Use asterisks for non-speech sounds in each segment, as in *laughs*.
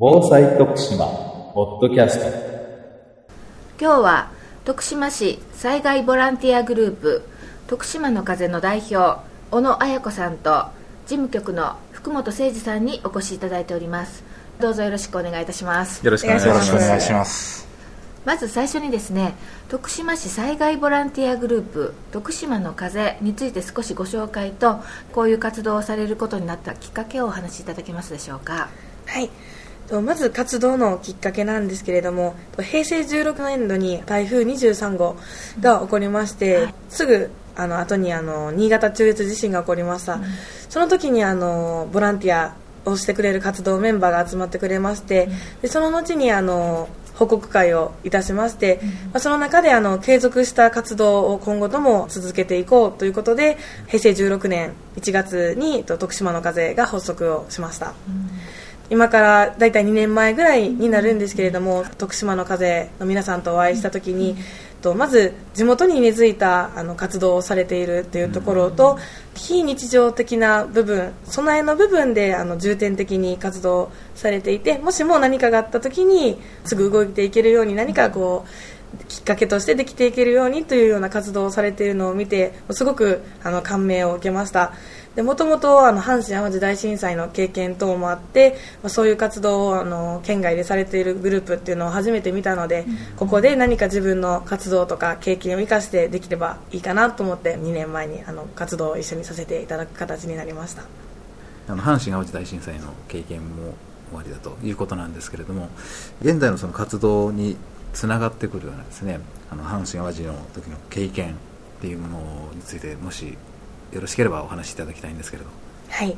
防災徳島ポッドキャスト。今日は徳島市災害ボランティアグループ徳島の風の代表小野彩子さんと事務局の福本誠二さんにお越しいただいております。どうぞよろしくお願いいたします。よろしくお願いします。よろしくお願いします。まず最初にですね徳島市災害ボランティアグループ徳島の風について少しご紹介とこういう活動をされることになったきっかけをお話しいただけますでしょうか。はいとまず活動のきっかけなんですけれどもと平成16年度に台風23号が起こりまして、はい。すぐあの後にあの新潟中越地震が起こりました、その時にあのボランティアをしてくれる活動メンバーが集まってくれまして、でその後にあの報告会をいたしまして、まあ、その中であの継続した活動を今後とも続けていこうということで平成16年1月にと徳島の風が発足をしました、今から大体2年前ぐらいになるんですけれども徳島の風の皆さんとお会いした時に、とまず地元に根付いたあの活動をされているというところと、非日常的な部分備えの部分であの重点的に活動されていてもしも何かがあった時にすぐ動いていけるように何かこうきっかけとしてできていけるようにというような活動をされているのを見てすごくあの感銘を受けましたもともと阪神・淡路大震災の経験等もあってまあそういう活動をあの県外でされているグループっていうのを初めて見たので、ここで何か自分の活動とか経験を生かしてできればいいかなと思って2年前にあの活動を一緒にさせていただく形になりました。あの阪神・淡路大震災の経験もおありだということなんですけれども現在のその活動につながってくるようなですねあの阪神・淡路の時の経験っていうものについてもしよろしければお話しいただきたいんですけれど。はい。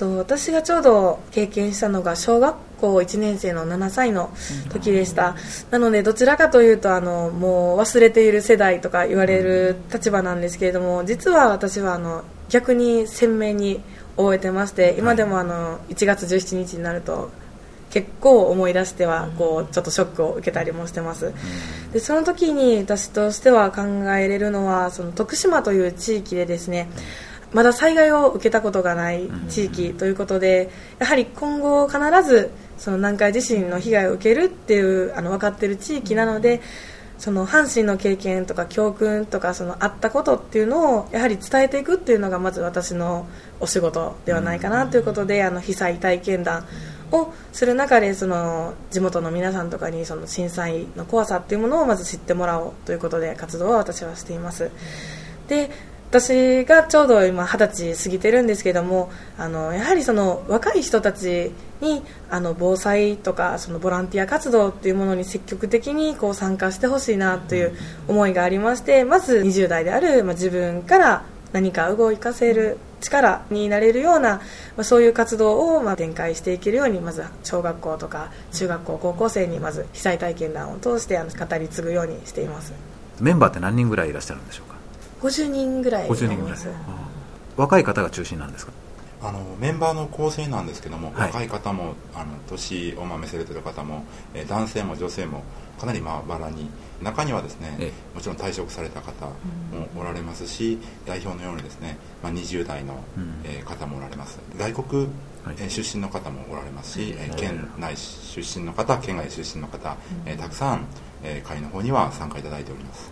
と私がちょうど経験したのが小学校1年生の7歳の時でした、なのでどちらかというとあのもう忘れている世代とか言われる立場なんですけれども実は私はあの逆に鮮明に覚えてまして今でもあの1月17日になると結構思い出してはこうちょっとショックを受けたりもしてます、でその時に私としては考えれるのはその徳島という地域でですねまだ災害を受けたことがない地域ということでやはり今後必ずその南海地震の被害を受けるっていうあの分かっている地域なのでその阪神の経験とか教訓とかそのあったことっていうのをやはり伝えていくっていうのがまず私のお仕事ではないかなということであの被災体験談をする中でその地元の皆さんとかにその震災の怖さっていうものをまず知ってもらおうということで活動は私はしています。で私がちょうど今二十歳過ぎてるんですけどもあのやはりその若い人たちにあの防災とかそのボランティア活動っていうものに積極的にこう参加してほしいなという思いがありましてまず20代である、まあ、自分から何か動かせる力になれるような、まあ、そういう活動をまあ展開していけるようにまず小学校とか中学校高校生にまず被災体験談を通してあの語り継ぐようにしています。メンバーって何人ぐらいいらっしゃるんでしょうか？50人ぐらいにな50人ぐらい。ります若い方が中心なんですか？あのメンバーの構成なんですけども、はい。若い方もあの年をまめされてる方も、えー男性も女性もかなりまあバラに中にはですね、えもちろん退職された方もおられますし、代表のようにですね、まあ、20代の、うん。えー方もおられます。外国、はい。えー出身の方もおられますし、えー県内出身の方県外出身の方、えーたくさん、えー会の方には参加いただいております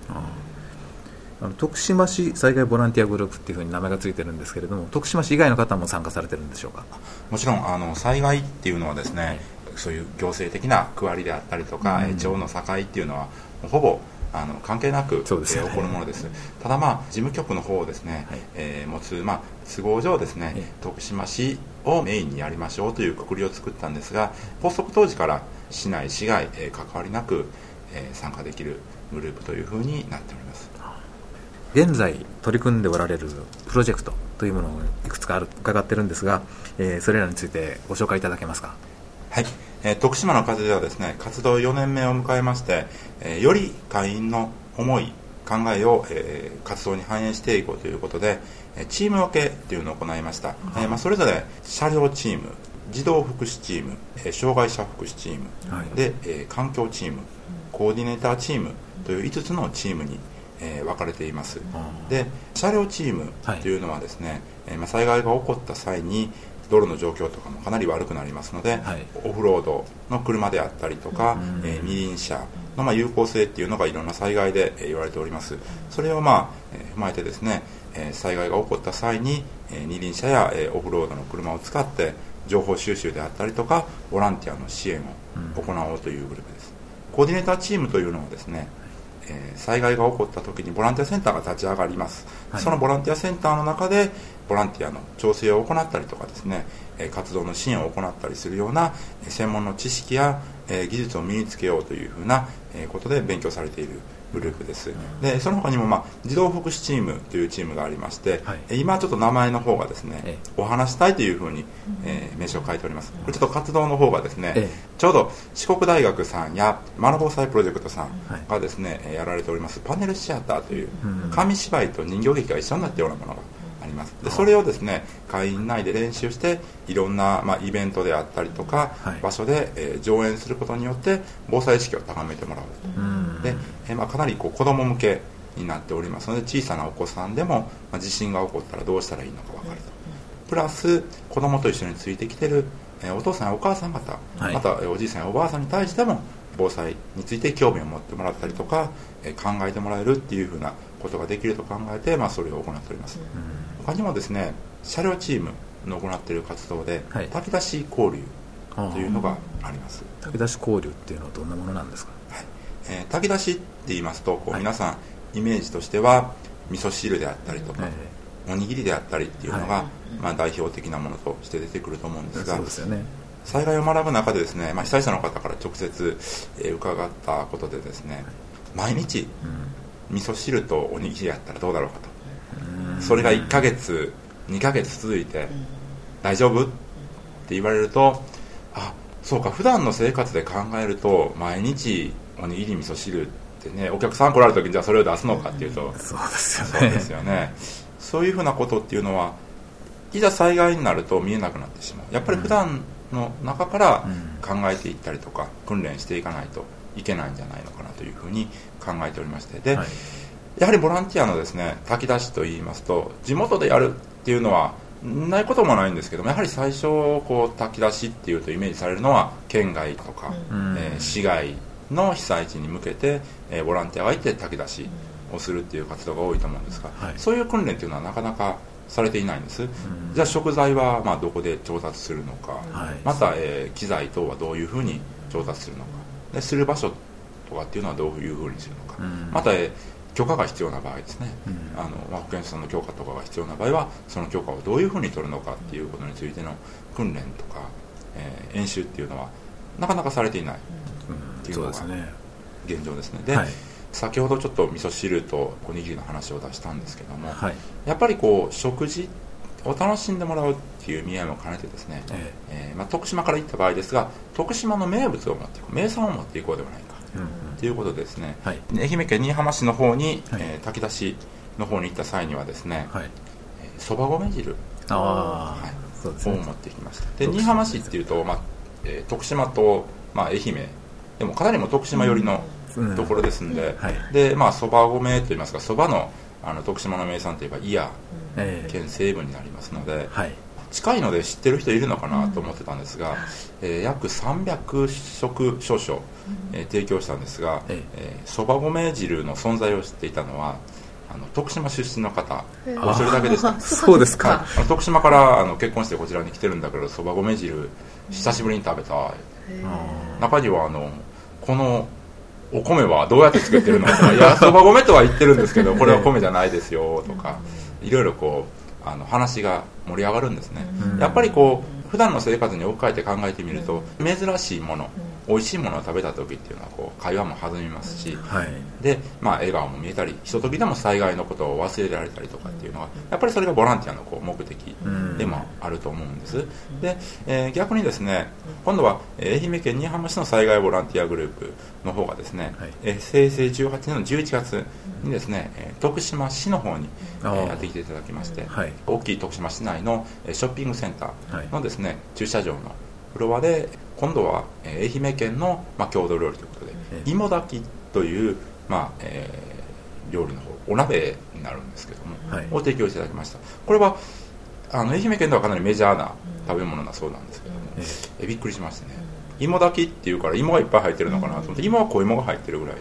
あの徳島市災害ボランティアグループっていうふうに名前がついてるんですけれども徳島市以外の方も参加されてるんでしょうか？もちろんあの災害っていうのはですね、そういう行政的な区割りであったりとか、うん。えー町の境っていうのはほぼあの関係なく、ね。えー起こるものです。ただまあ事務局の方をですね、はい。えー持つ、まあ、都合上ですね、ええ徳島市をメインにやりましょうというくくりを作ったんですが発足当時から市内市外、えー関わりなく、えー参加できるグループというふうになっております現在取り組んでおられるプロジェクトというものをいくつかある伺ってるんですが、えーそれらについてご紹介いただけますか？はい、えー徳島の風ではですね活動4年目を迎えまして、えーより会員の思い考えを、えー活動に反映していこうということでえーチーム分けというのを行いました、えーまあ、それぞれ車両チーム児童福祉チーム、えー障害者福祉チーム、はい。で、えー環境チームコーディネーターチームという5つのチームに、えー分かれています。で車両チームとい。うのはですね、えーまあ、災害が起こった際に道路の状況とかもかなり悪くなりますので、はい。オフロードの車であったりとか、えー二輪車のまあ有効性っていうのがいろんな災害でえー言われております。それをまあ、えー踏まえてですね、えー災害が起こった際に、えー二輪車や、えーオフロードの車を使って情報収集であったりとかボランティアの支援を行おうというグループです、コーディネーターチームというのはですねえー災害が起こった時にボランティアセンターが立ち上がります、はい。そのボランティアセンターの中でボランティアの調整を行ったりとかですね、えー活動の支援を行ったりするようなえー専門の知識や、えー技術を身につけようというふうなえーことで勉強されているグループです、でその他にも、まあ、児童福祉チームというチームがありまして、はい。えー今ちょっと名前の方がですね、えお話したいというふうに、えー名称を書いております。これちょっと活動の方がですね、ええ。ちょうど四国大学さんやマナ防災プロジェクトさんはい。がですね、えーやられております。パネルシアターといううん。紙芝居と人形劇が一緒になったようなものがあります。でそれをですね会員内で練習していろんな、まあ、イベントであったりとか、はい。場所で、えー上演することによって防災意識を高めてもらううん。で、えーまあ、かなりこう子供向けになっておりますので小さなお子さんでも、まあ、地震が起こったらどうしたらいいのか分かると。プラス子供と一緒についてきてる、えーお父さんやお母さん方、はい。またえーおじいさんやおばあさんに対しても防災について興味を持ってもらったりとか、えー考えてもらえるっていうふうなことができると考えて、まあ、それを行っております、他にもですね車両チームの行っている活動で、はい。炊き出し交流というのがあります、炊き出し交流っていうのはどんなものなんですか？はい。えー炊き出しって言いますとこう、はい。皆さんイメージとしては味噌汁であったりとか、えおにぎりであったりっていうのが、はまあ、代表的なものとして出てくると思うんでえすがね。災害を学ぶ中でですね、まあ、被災者の方から直接、えー伺ったことでですね毎日味噌汁とおにぎりやったらどうだろうかとそれが1ヶ月2ヶ月続いて大丈夫？って言われるとあそうか普段の生活で考えると毎日おにぎり味噌汁ってねお客さん来られた時にじゃあそれを出すのかっていうとそうですよね。そうですよね。そういうふうなことっていうのはいざ災害になると見えなくなってしまう。やっぱり普段の中から考えていったりとか訓練していかないといけないんじゃないのかなというふうに考えておりまして。で、はいやはりボランティアのですね炊き出しといいますと地元でやるっていうのはないこともないんですけどもやはり最初こう炊き出しっていうとイメージされるのは県外とか、うん。えー市外の被災地に向けて、えーボランティアがいて炊き出しをするっていう活動が多いと思うんですが、はい。そういう訓練っていうのはなかなかされていないんです、じゃあ食材はまあどこで調達するのか、はい。また、えー機材等はどういうふうに調達するのかでする場所とかっていうのはどういうふうにするのか、うん。また、えー許可が必要な場合ですね、うん。あのまあ、保健師さんの許可とかが必要な場合はその許可をどういうふうに取るのかっていうことについての訓練とか、えー演習っていうのはなかなかされていない。うん。そうていうのがですね。現状ですね。で、はい。先ほどちょっと味噌汁とおにぎりの話を出したんですけども、はい。やっぱりこう食事を楽しんでもらうっていう意味合いも兼ねてですね、ええ。ーまあ、徳島から行った場合ですが徳島の名物を持っていく名産を持っていこうではないか。えうんということでですね、はい。愛媛県新居浜市の方に、はい。えー炊き出しの方に行った際にはですねはい。そば、米汁あはい。あそうですね。を持ってきました。で新居浜市っていうと、まあえー徳島と、まあ、愛媛。でもかなりも徳島寄りのうん。ところですんで、はい。でまあそば米といいますかそばのあの徳島の名産といえば伊谷え。え県西部になりますので、はい近いので知ってる人いるのかなと思ってたんですが、えー約300食少々、えー提供したんですがえそば、米汁の存在を知っていたのはあの徳島出身の方。お一人だけでした。*laughs* そうですか。徳島からあの結婚してこちらに来てるんだけどそば米汁久しぶりに食べたあ中にはあのこのお米はどうやって作ってるのとか。いやそば米とは言ってるんですけどこれは米じゃないですよとかいろいろこうあの話が盛り上がるんですね。うん。やっぱりこう普段の生活に置き換えて考えてみると珍しいもの美味しいものを食べた時っていうのはこう会話も弾みますしはい。で、まあ、笑顔も見えたりひとときでも災害のことを忘れられたりとかっていうのがやっぱりそれがボランティアのこう目的でもあると思うんです。で、えー逆にですね今度はえー愛媛県新居浜市の災害ボランティアグループの方がですね、はい。えー平成18年の11月にですね、えー徳島市の方に、えやってきていただきまして、はい。大きい徳島市内のえーショッピングセンタはいーのですね、駐車場のフロアで今度は、えー愛媛県の、まあ、郷土料理ということで、ええ芋炊きという、まあえー料理の方お鍋になるんですけども、はい。を提供していただきました。これはあの愛媛県ではかなりメジャーな食べ物だそうなんですけども、えびっくりしましてね、芋炊きっていうから芋がいっぱい入ってるのかなと思って、芋は小芋が入ってるぐらいで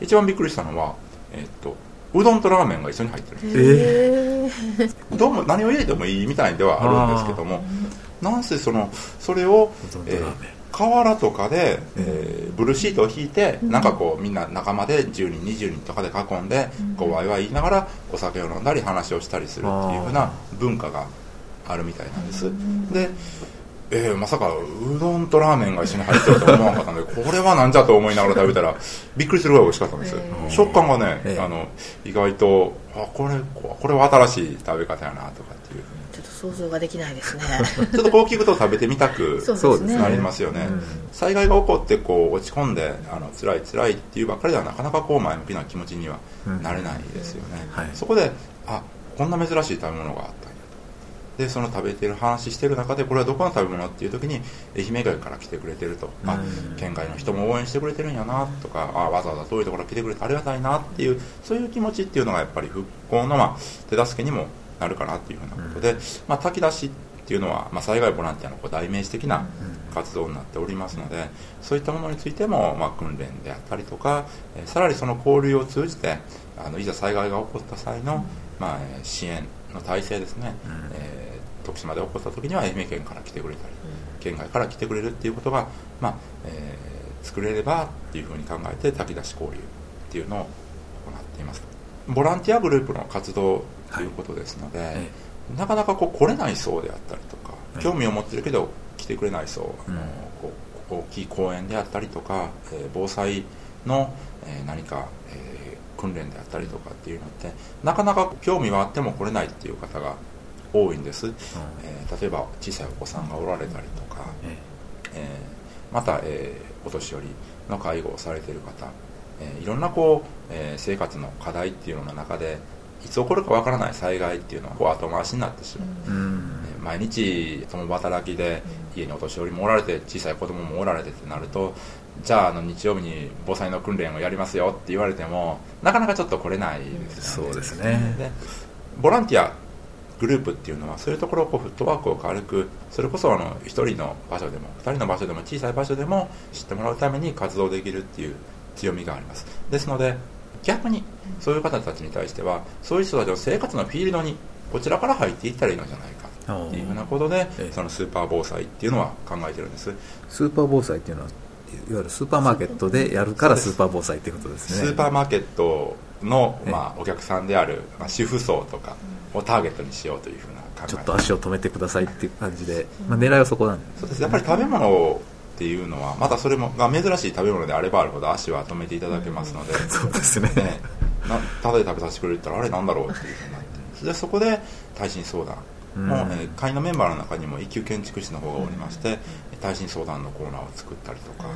一番びっくりしたのは、えっとうどんとラーメンが一緒に入ってるんです。えうどんも何を入れてもいいみたいではあるんですけどもなんせそのそれをえラーメン。ー河原とかで、えーブルーシートを引いて、なんかこうみんな仲間で10人20人とかで囲んで、こうワイワイ言いながらお酒を飲んだり話をしたりするっていうふうな文化があるみたいなんです、でえーまさかうどんとラーメンが一緒に入ってるとは思わなかったので *laughs* これはなんじゃと思いながら食べたらびっくりするぐらい美味しかったんです。よ、食感がね、ええあの意外とあこれここれは新しい食べ方やなとかっていうちょっと想像ができないですね。*laughs* *laughs* ちょっとこう聞くと食べてみたくそうですね。なりますよね、災害が起こってこう落ち込んであの辛い辛いっていうばっかりではなかなかこう前向きな気持ちにはなれないですよね、はい。そこであこんな珍しい食べ物があったでその食べてる話してる中でこれはどこの食べ物っていう時に愛媛県から来てくれてると、あ県外の人も応援してくれてるんやなとかあわざわざ遠いところ来てくれてありがたいなっていうそういう気持ちっていうのがやっぱり復興の、まあ、手助けにもなるかなっていうふうなことで、まあ、炊き出しっていうのは、まあ、災害ボランティアのこう代名詞的な活動になっておりますのでそういったものについても、まあ、訓練であったりとか、えーさらにその交流を通じてあのいざ災害が起こった際の、まあ、えー支援の体制ですね、えー徳島で起こった時には愛媛県から来てくれたり、県外から来てくれるっていうことが、まあえー作れればっていうふうに考えて炊き出し交流っていうのを行っています。ボランティアグループの活動ということですので、えなかなかこう来れない層であったりとか、ええ興味を持ってるけど来てくれない層、あのうん。こう大きい公園であったりとか、えー防災の、えー何か、えー訓練であったりとかっていうのってなかなか興味はあっても来れないっていう方が多いんです、えー例えば小さいお子さんがおられたりとか、え。えーまた、えーお年寄りの介護をされている方、えーいろんなこう、えー生活の課題っていうのの中でいつ起こるかわからない災害っていうのはこう後回しになってしまう、えうん。えー毎日共働きで家にお年寄りもおられて小さい子供もおられてってなるとじゃああの日曜日に防災の訓練をやりますよって言われてもなかなかちょっと来れないですよね。そうですね。でボランティアグループっていうのはそういうところをこうフットワークを軽くそれこそあの1人の場所でも2人の場所でも小さい場所でも知ってもらうために活動できるっていう強みがあります。ですので逆にそういう方たちに対してはそういう人たちの生活のフィールドにこちらから入っていったらいいのじゃないかっていうふうなことでええ。そのスーパー防災っていうのは考えてるんです。スーパー防災っていうのはいわゆるスーパーマーケットでやるからスーパー防災っていうことですね。スーパーマーケットの、ええ。まあ、お客さんである、まあ、主婦層とかをターゲットにしようというふうな考え。ちょっと足を止めてくださいっていう感じで、まあ、狙いはそこなんでそうです。やっぱり食べ物っていうのはまたそれもが珍しい食べ物であればあるほど足は止めていただけますので、*laughs* そうですね。ね、なただで食べさせてくれるったらあれなんだろうっていうふうになって。でそこで耐震相談。も、うんえー会員のメンバーの中にも一級建築士の方がおりまして、耐震相談のコーナーを作ったりとか、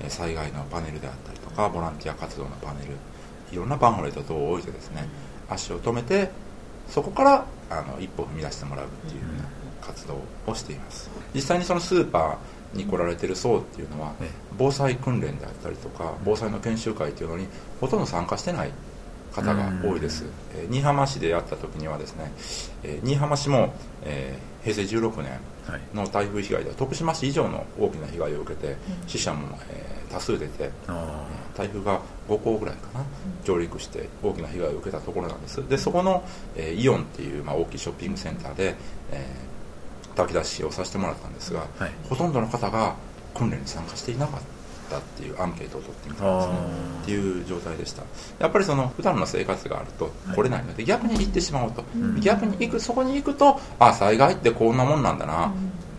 えー災害のパネルであったりとかボランティア活動のパネルいろんなパンフレット等を置いてですね足を止めてそこからあの一歩踏み出してもらうっていうような活動をしています。実際にそのスーパーに来られてる層っていうのはええ防災訓練であったりとか防災の研修会っていうのにほとんど参加してない方が多いです、えー新居浜市でやった時にはですね、えー新居浜市も、えー平成16年はい。の台風被害では徳島市以上の大きな被害を受けて死者も、えー多数出てあ台風が5校ぐらいかな上陸して大きな被害を受けたところなんです。でそこの、えーイオンっていう、まあ、大きいショッピングセンターで、えー炊き出しをさせてもらったんですが、はい。ほとんどの方が訓練に参加していなかったっていうアンケートを取ってみたんですね。っていう状態でした。やっぱりその普段の生活があると来れないので、逆に行ってしまうと、逆に行くそこに行くとあ災害ってこんなもんなんだな、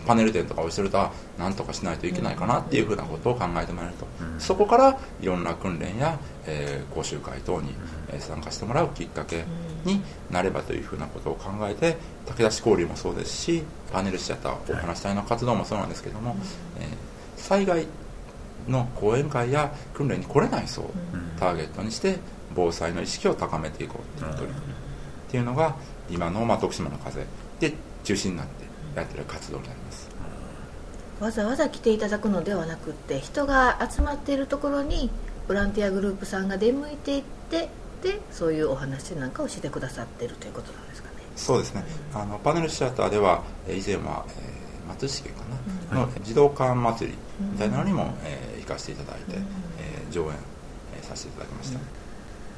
パネル店とかをしてるとあなんとかしないといけないかなっていうふうなことを考えてもらえると、そこからいろんな訓練や、えー講習会等に、えー参加してもらうきっかけになればというふうなことを考えて武田市交流もそうですしパネルシアターお話し隊の活動もそうなんですけども、えー災害の講演会や訓練に来れない層をターゲットにして防災の意識を高めていこうっていう取り組みっていうのが今の、まあ、徳島の風で中心になってやってる活動になります。わざわざ来ていただくのではなくって人が集まっているところにボランティアグループさんが出向いていってでそういうお話なんかをしてくださってるということなんですかね。そうですね。あのパネルシアターではえー以前は、えー松重かな、の児童館祭りみたいなのにも、えー行かせていただいて、えー上演、えーさせていただきました、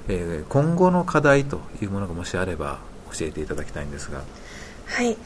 えー今後の課題というものがもしあれば教えていただきたいんですが。はい、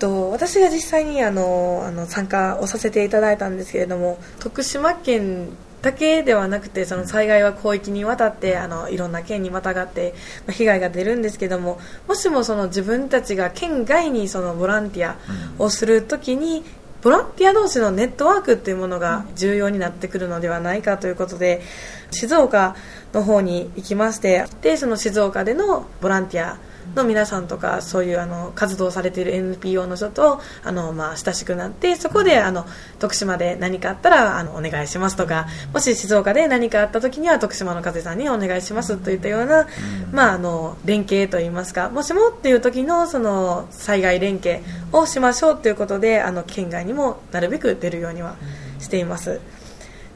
と、私が実際にあのあの参加をさせていただいたんですけれども徳島県だけではなくてその災害は広域にわたってあのいろんな県にまたがってまあ被害が出るんですけどももしもその自分たちが県外にそのボランティアをするときにボランティア同士のネットワークっていうものが重要になってくるのではないかということで静岡の方に行きましてでその静岡でのボランティアの皆さんとかそういうあの活動されている NPO の人とあの、まあ、親しくなってそこであの徳島で何かあったらあのお願いしますとかもし静岡で何かあった時には徳島の風さんにお願いしますといったような、まあ、あの連携といいますかもしもっていう時のその災害連携をしましょうということであの県外にもなるべく出るようにはしています。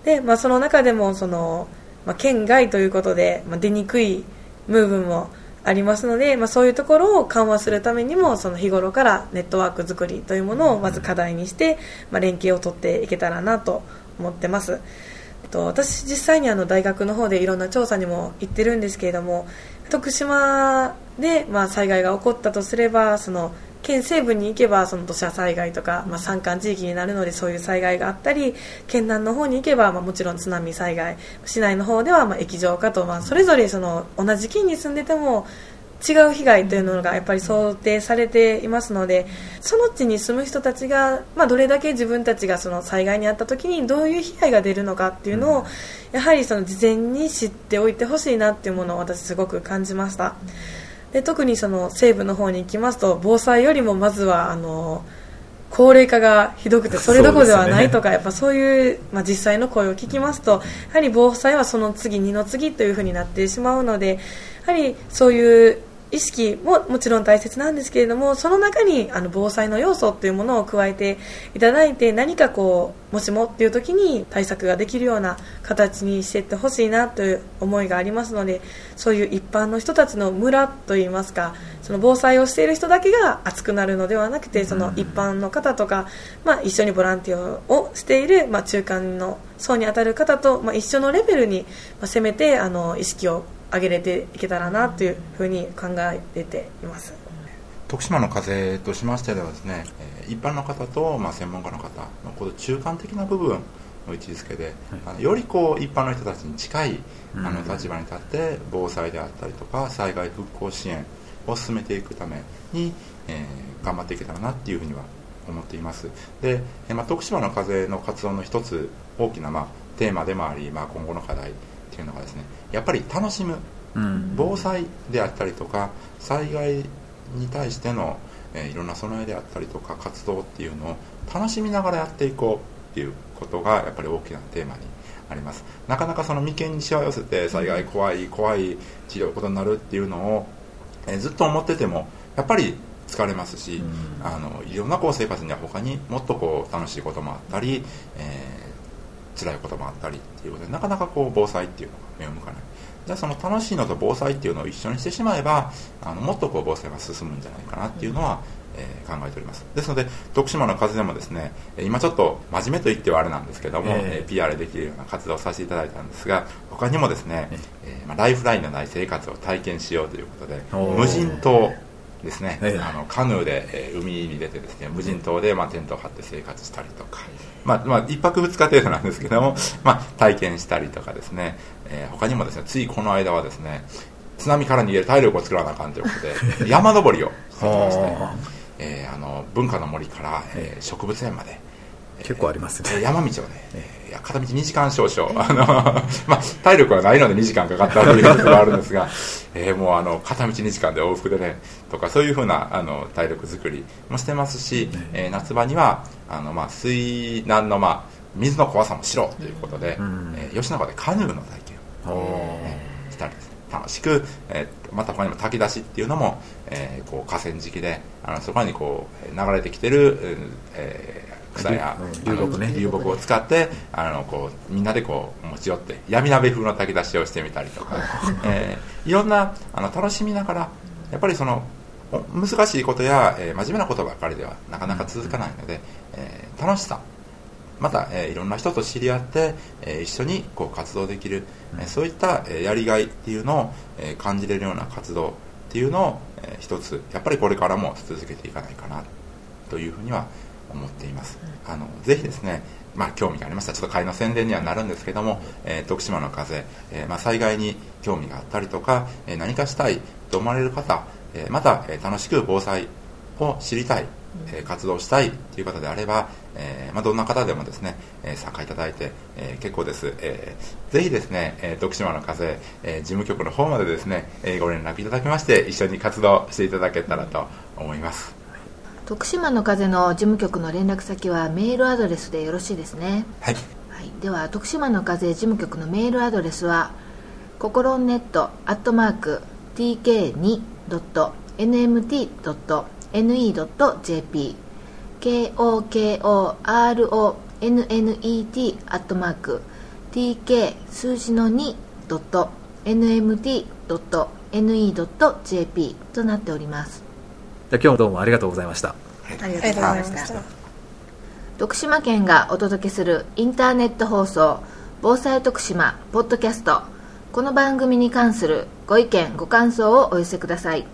で、まあ、その中でもその、まあ、県外ということで、まあ、出にくいムーブもありますので、まあ、そういうところを緩和するためにもその日頃からネットワーク作りというものをまず課題にして、まあ、連携を取っていけたらなと思ってます。と、私実際にあの大学の方でいろんな調査にも行ってるんですけれども徳島でまあ災害が起こったとすればその県西部に行けばその土砂災害とか、まあ、山間地域になるのでそういう災害があったり県南の方に行けば、まあ、もちろん津波災害市内の方ではまあ液状化と、まあ、それぞれその同じ県に住んでても違う被害というのがやっぱり想定されていますのでその地に住む人たちが、まあ、どれだけ自分たちがその災害に遭った時にどういう被害が出るのかっていうのをやはりその事前に知っておいてほしいなっていうものを私すごく感じました。で特にその西部の方に行きますと防災よりもまずはあの高齢化がひどくてそれどころではないとか、やっぱそういう、まあ、実際の声を聞きますとやはり防災はその次二の次というふうになってしまうのでやはりそういう意識ももちろん大切なんですけれどもその中にあの防災の要素っていうものを加えていただいて何かこうもしもっていう時に対策ができるような形にしていってほしいなという思いがありますのでそういう一般の人たちの村といいますかその防災をしている人だけが熱くなるのではなくてその一般の方とか、まあ、一緒にボランティアをしている、まあ、中間の層に当たる方と、まあ、一緒のレベルに、まあ、せめてあの意識を上げれていけたらなというふうに考えています。徳島の風としましてはですね、えー一般の方と、まあ、専門家の方のこの中間的な部分の位置づけで、あのよりこう一般の人たちに近いあの立場に立って防災であったりとか災害復興支援を進めていくために、えー頑張っていけたらなっていうふうには思っています。で、えーまあ、徳島の風の活動の一つ大きな、まあ、テーマでもあり、まあ、今後の課題っていうのがですねやっぱり楽しむうん。防災であったりとか災害に対しての、えーいろんな備えであったりとか活動っていうのを楽しみながらやっていこうっていうことがやっぱり大きなテーマにあります。なかなかその眉間にしわ寄せて災害怖い怖い治療ことになるっていうのを、えーずっと思っててもやっぱり疲れますし、あのいろんなこう生活には他にもっとこう楽しいこともあったり、えー辛いこともあったりっていうことでなかなかこう防災っていうのが目を向かない。じゃあその楽しいのと防災っていうのを一緒にしてしまえばあのもっとこう防災が進むんじゃないかなっていうのは、えー考えております。ですので徳島の風でもですねえー今ちょっと真面目と言ってはあれなんですけども、ええ。えー PR できるような活動をさせていただいたんですが他にもですね、えーまあ、ライフラインのない生活を体験しようということで無人島ですね、ええ。あのカヌーで、えー海に出てですね無人島で、まあ、テントを張って生活したりとか、まあまあ、1泊2日程度なんですけども、まあ、体験したりとかですね、えー他にもですねついこの間はですね津波から逃げる体力を作らなあかんということで *laughs* 山登りをしてきまして。は、えーあの文化の森から、えー植物園まで。結構ありますね。えー山道をね、えーいや片道2時間少々、*laughs* あのまあ、体力はないので2時間かかったということがあるんですが、*laughs* えーもうあの片道2時間で往復でね、とかそういうふうなあの体力作りもしてますし、えー夏場にはあの、まあ、水難の、まあ、水の怖さもしろということで、ん。えー吉永でカヌーの体験を、おー。えーしたりです。ね楽しく、えーまた他にも炊き出しっていうのも、えーこう河川敷であのそこにこう流れてきてる、うんえー草や流流木ね流木を使ってあのこうみんなでこう持ち寄って闇鍋風の炊き出しをしてみたりとか、えーいろんなあの楽しみながらやっぱりその難しいことや、えー、真面目なことばかりではなかなか続かないので、えー、楽しさ。また、えー、いろんな人と知り合って、えー、一緒にこう活動できる、うん、えー、そういった、えー、やりがいっていうのを、えー、感じれるような活動っていうのを、えー、一つやっぱりこれからも続けていかないかなというふうには思っています、あのぜひですねまあ、興味がありましたちょっと会の宣伝にはなるんですけども、えー、徳島の風、えーまあ、災害に興味があったりとか、えー、何かしたいと思われる方、え、また、え、楽しく防災を知りたい、え、活動したいという方であれば、えまあ、どんな方でもですね、え、参加いただいて、え、結構です、えー、ぜひですね、え、徳島の風、え、事務局の方までですね、え、ご連絡いただきまして一緒に活動していただけたらと思います。徳島の風の事務局の連絡先はメールアドレスでよろしいですね。はい、はい、では徳島の風事務局のメールアドレスはココロンネットアットマーク tk2.nmt.ne.jp KOKORONNET アットマーク tk 数字の 2.nmt.ne.jp となっております今日もどうもありがとうございました。ありがとうございました。徳島県がお届けするインターネット放送防災徳島ポッドキャスト。この番組に関するご意見ご感想をお寄せください。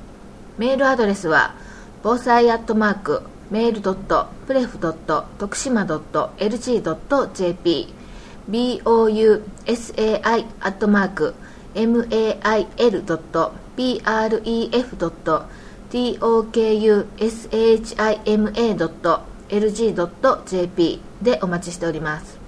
メールアドレスは防災アットマークメールドットプレフドット徳島ドット LG.jp bousai アットマーク mail ドット pref ドット tokushima.lg.jp でお待ちしております